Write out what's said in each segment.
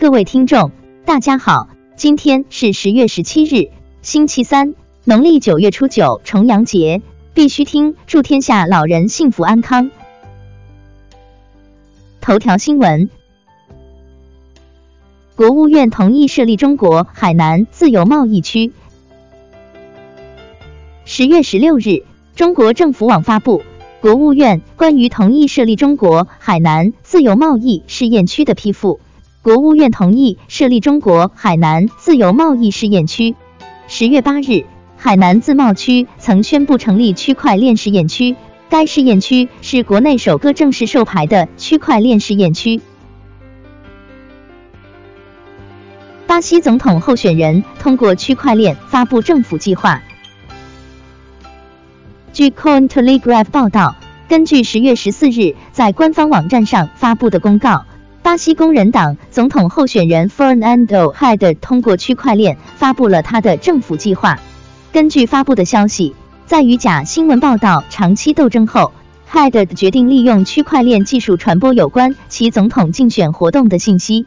各位听众，大家好，今天是十月十七日，星期三，农历九月初九，重阳节。必须听，祝天下老人幸福安康。头条新闻：国务院同意设立中国海南自由贸易区。十月十六日，中国政府网发布国务院关于同意设立中国海南自由贸易试验区的批复。国务院同意设立中国海南自由贸易试验区。十月八日。海南自贸区曾宣布成立区块链试验区，该试验区是国内首个正式授牌的区块链试验区。巴西总统候选人通过区块链发布政府计划。据 Coin Telegraph 报道，根据十月十四日在官方网站上发布的公告，巴西工人党总统候选人 Fernando h a d 通过区块链发布了他的政府计划。根据发布的消息，在与假新闻报道长期斗争后，Had 决定利用区块链技术传播有关其总统竞选活动的信息。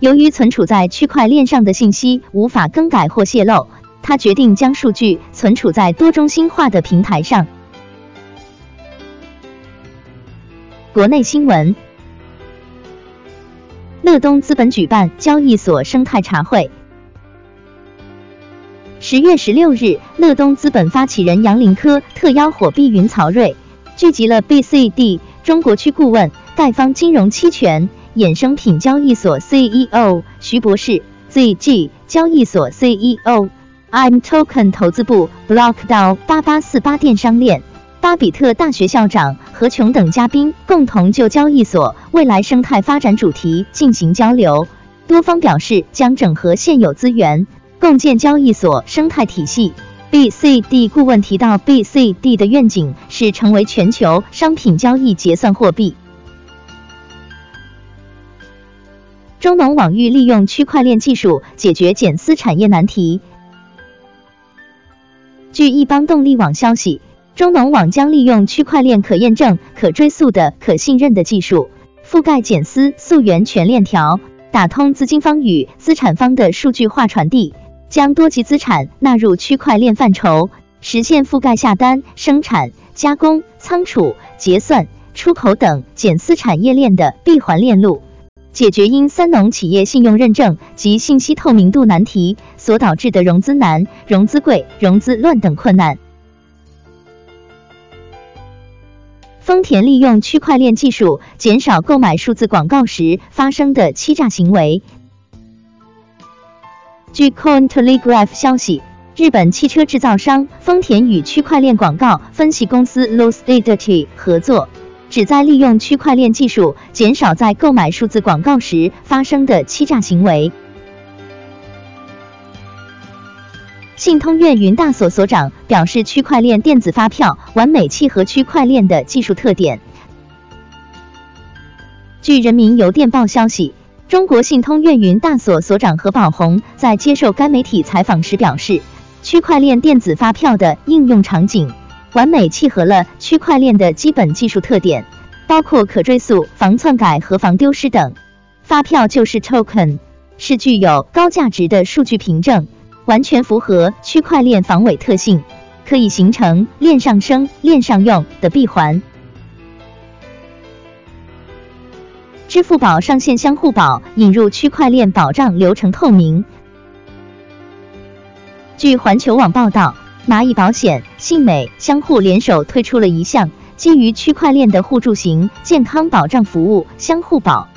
由于存储在区块链上的信息无法更改或泄露，他决定将数据存储在多中心化的平台上。国内新闻：乐东资本举办交易所生态茶会。十月十六日，乐东资本发起人杨林科特邀火币云曹睿，聚集了 BCD 中国区顾问、盖方金融期权衍生品交易所 CEO 徐博士，ZG 交易所 CEO，I'm Token 投资部 BlockDAO 八八四八电商链，巴比特大学校长何琼等嘉宾共同就交易所未来生态发展主题进行交流，多方表示将整合现有资源。共建交易所生态体系。BCD 顾问提到，BCD 的愿景是成为全球商品交易结算货币。中农网欲利用区块链技术解决减丝产业难题。据易邦动力网消息，中农网将利用区块链可验证、可追溯的可信任的技术，覆盖减丝溯源全链条，打通资金方与资产方的数据化传递。将多级资产纳入区块链范畴，实现覆盖下单、生产、加工、仓储、结算、出口等减丝产业链的闭环链路，解决因三农企业信用认证及信息透明度难题所导致的融资难、融资贵、融资乱等困难。丰田利用区块链技术减少购买数字广告时发生的欺诈行为。据 Coin Telegraph 消息，日本汽车制造商丰田与区块链广告分析公司 Lucidity 合作，旨在利用区块链技术减少在购买数字广告时发生的欺诈行为。信通院云大所所长表示，区块链电子发票完美契合区块链的技术特点。据人民邮电报消息。中国信通院云大所所长何宝红在接受该媒体采访时表示，区块链电子发票的应用场景完美契合了区块链的基本技术特点，包括可追溯、防篡改和防丢失等。发票就是 token，是具有高价值的数据凭证，完全符合区块链防伪特性，可以形成链上生、链上用的闭环。支付宝上线相互保，引入区块链保障流程透明。据环球网报道，蚂蚁保险、信美、相互联手推出了一项基于区块链的互助型健康保障服务——相互保。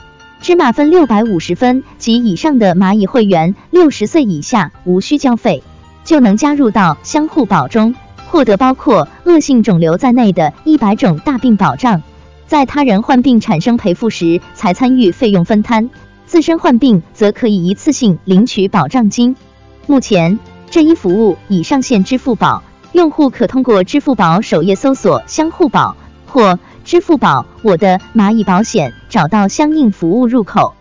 芝麻分六百五十分及以上的蚂蚁会员，六十岁以下无需交费，就能加入到相互保中，获得包括恶性肿瘤在内的一百种大病保障。在他人患病产生赔付时才参与费用分摊，自身患病则可以一次性领取保障金。目前这一服务已上线支付宝，用户可通过支付宝首页搜索“相互保”或“支付宝我的蚂蚁保险”，找到相应服务入口。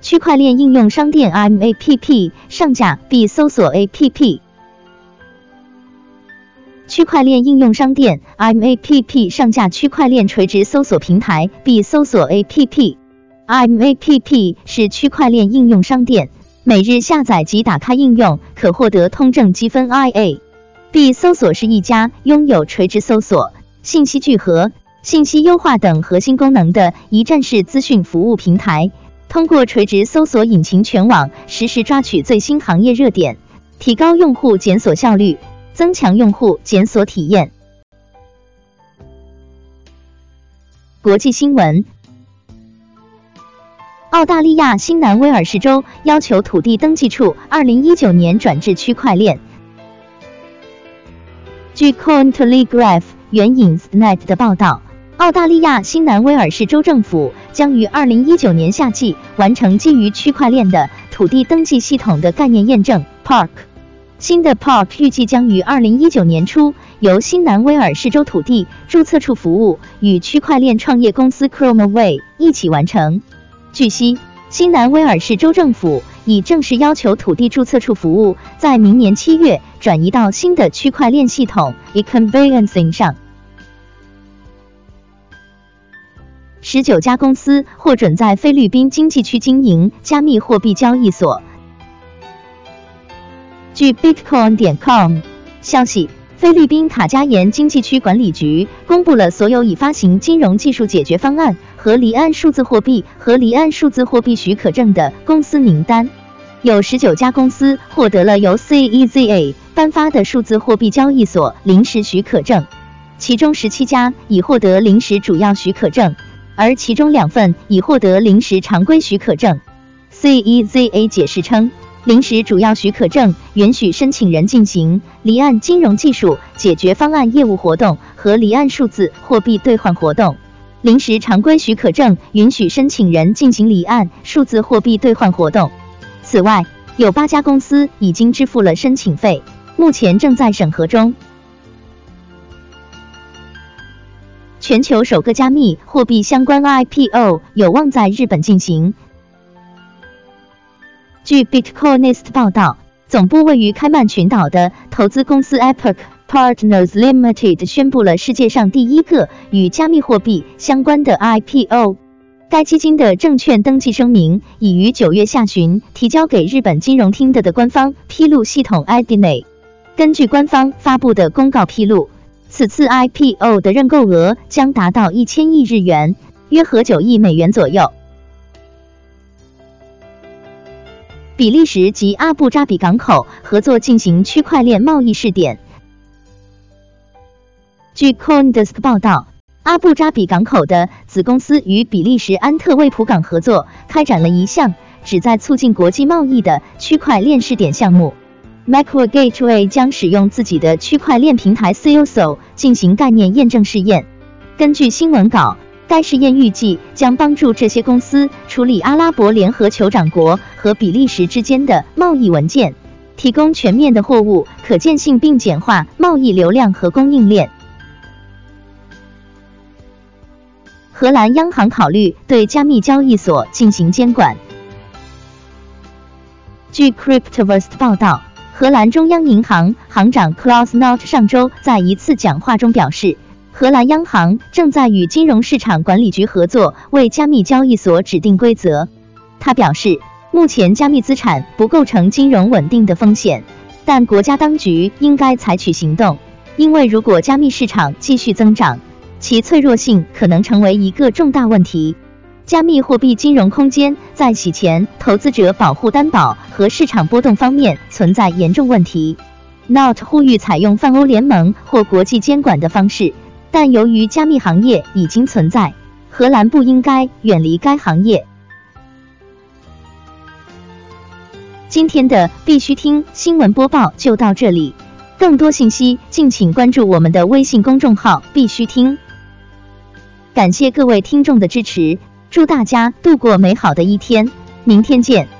区块链应用商店 MAPP 上架必搜索 APP。区块链应用商店 MAPP 上架区块链垂直搜索平台，必搜索 A P P。M A P P 是区块链应用商店，每日下载及打开应用可获得通证积分。IA B 搜索是一家拥有垂直搜索、信息聚合、信息优化等核心功能的一站式资讯服务平台。通过垂直搜索引擎全网实时抓取最新行业热点，提高用户检索效率，增强用户检索体验。国际新闻：澳大利亚新南威尔士州要求土地登记处二零一九年转至区块链。据 Cointelegraph 援引 Net 的报道，澳大利亚新南威尔士州政府将于二零一九年夏季完成基于区块链的土地登记系统的概念验证 （Park）。新的 Park 预计将于二零一九年初由新南威尔士州土地注册处服务与区块链创业公司 Chromaway 一起完成。据悉，新南威尔士州政府已正式要求土地注册处服务在明年七月。转移到新的区块链系统 eConveyancing 上。十九家公司获准在菲律宾经济区经营加密货币交易所。据 Bitcoin 点 com 消息，菲律宾塔加延经济区管理局公布了所有已发行金融技术解决方案和离岸数字货币和离岸数字货币许可证的公司名单。有十九家公司获得了由 CEZA 颁发的数字货币交易所临时许可证，其中十七家已获得临时主要许可证，而其中两份已获得临时常规许可证。CEZA 解释称，临时主要许可证允许申请人进行离岸金融技术解决方案业务活动和离岸数字货币兑换活动，临时常规许可证允许申请人进行离岸数字货币兑换活动。此外，有八家公司已经支付了申请费，目前正在审核中。全球首个加密货币相关 IPO 有望在日本进行。据 Bitcoinist 报道，总部位于开曼群岛的投资公司 Epoch Partners Limited 宣布了世界上第一个与加密货币相关的 IPO。该基金的证券登记声明已于九月下旬提交给日本金融厅的的官方披露系统 IDNA。根据官方发布的公告披露，此次 IPO 的认购额将达到一千亿日元，约合九亿美元左右。比利时及阿布扎比港口合作进行区块链贸易试点。据 CoinDesk 报道。阿布扎比港口的子公司与比利时安特卫普港合作，开展了一项旨在促进国际贸易的区块链试点项目。Macro Gateway 将使用自己的区块链平台 COSO 进行概念验证试验。根据新闻稿，该试验预计将帮助这些公司处理阿拉伯联合酋长国和比利时之间的贸易文件，提供全面的货物可见性，并简化贸易流量和供应链。荷兰央行考虑对加密交易所进行监管。据 Cryptoverse 报道，荷兰中央银行行长 Klaus Knot 上周在一次讲话中表示，荷兰央行正在与金融市场管理局合作，为加密交易所指定规则。他表示，目前加密资产不构成金融稳定的风险，但国家当局应该采取行动，因为如果加密市场继续增长，其脆弱性可能成为一个重大问题。加密货币金融空间在洗钱、投资者保护担保和市场波动方面存在严重问题。Not 呼吁采用泛欧联盟或国际监管的方式，但由于加密行业已经存在，荷兰不应该远离该行业。今天的必须听新闻播报就到这里，更多信息敬请关注我们的微信公众号“必须听”。感谢各位听众的支持，祝大家度过美好的一天，明天见。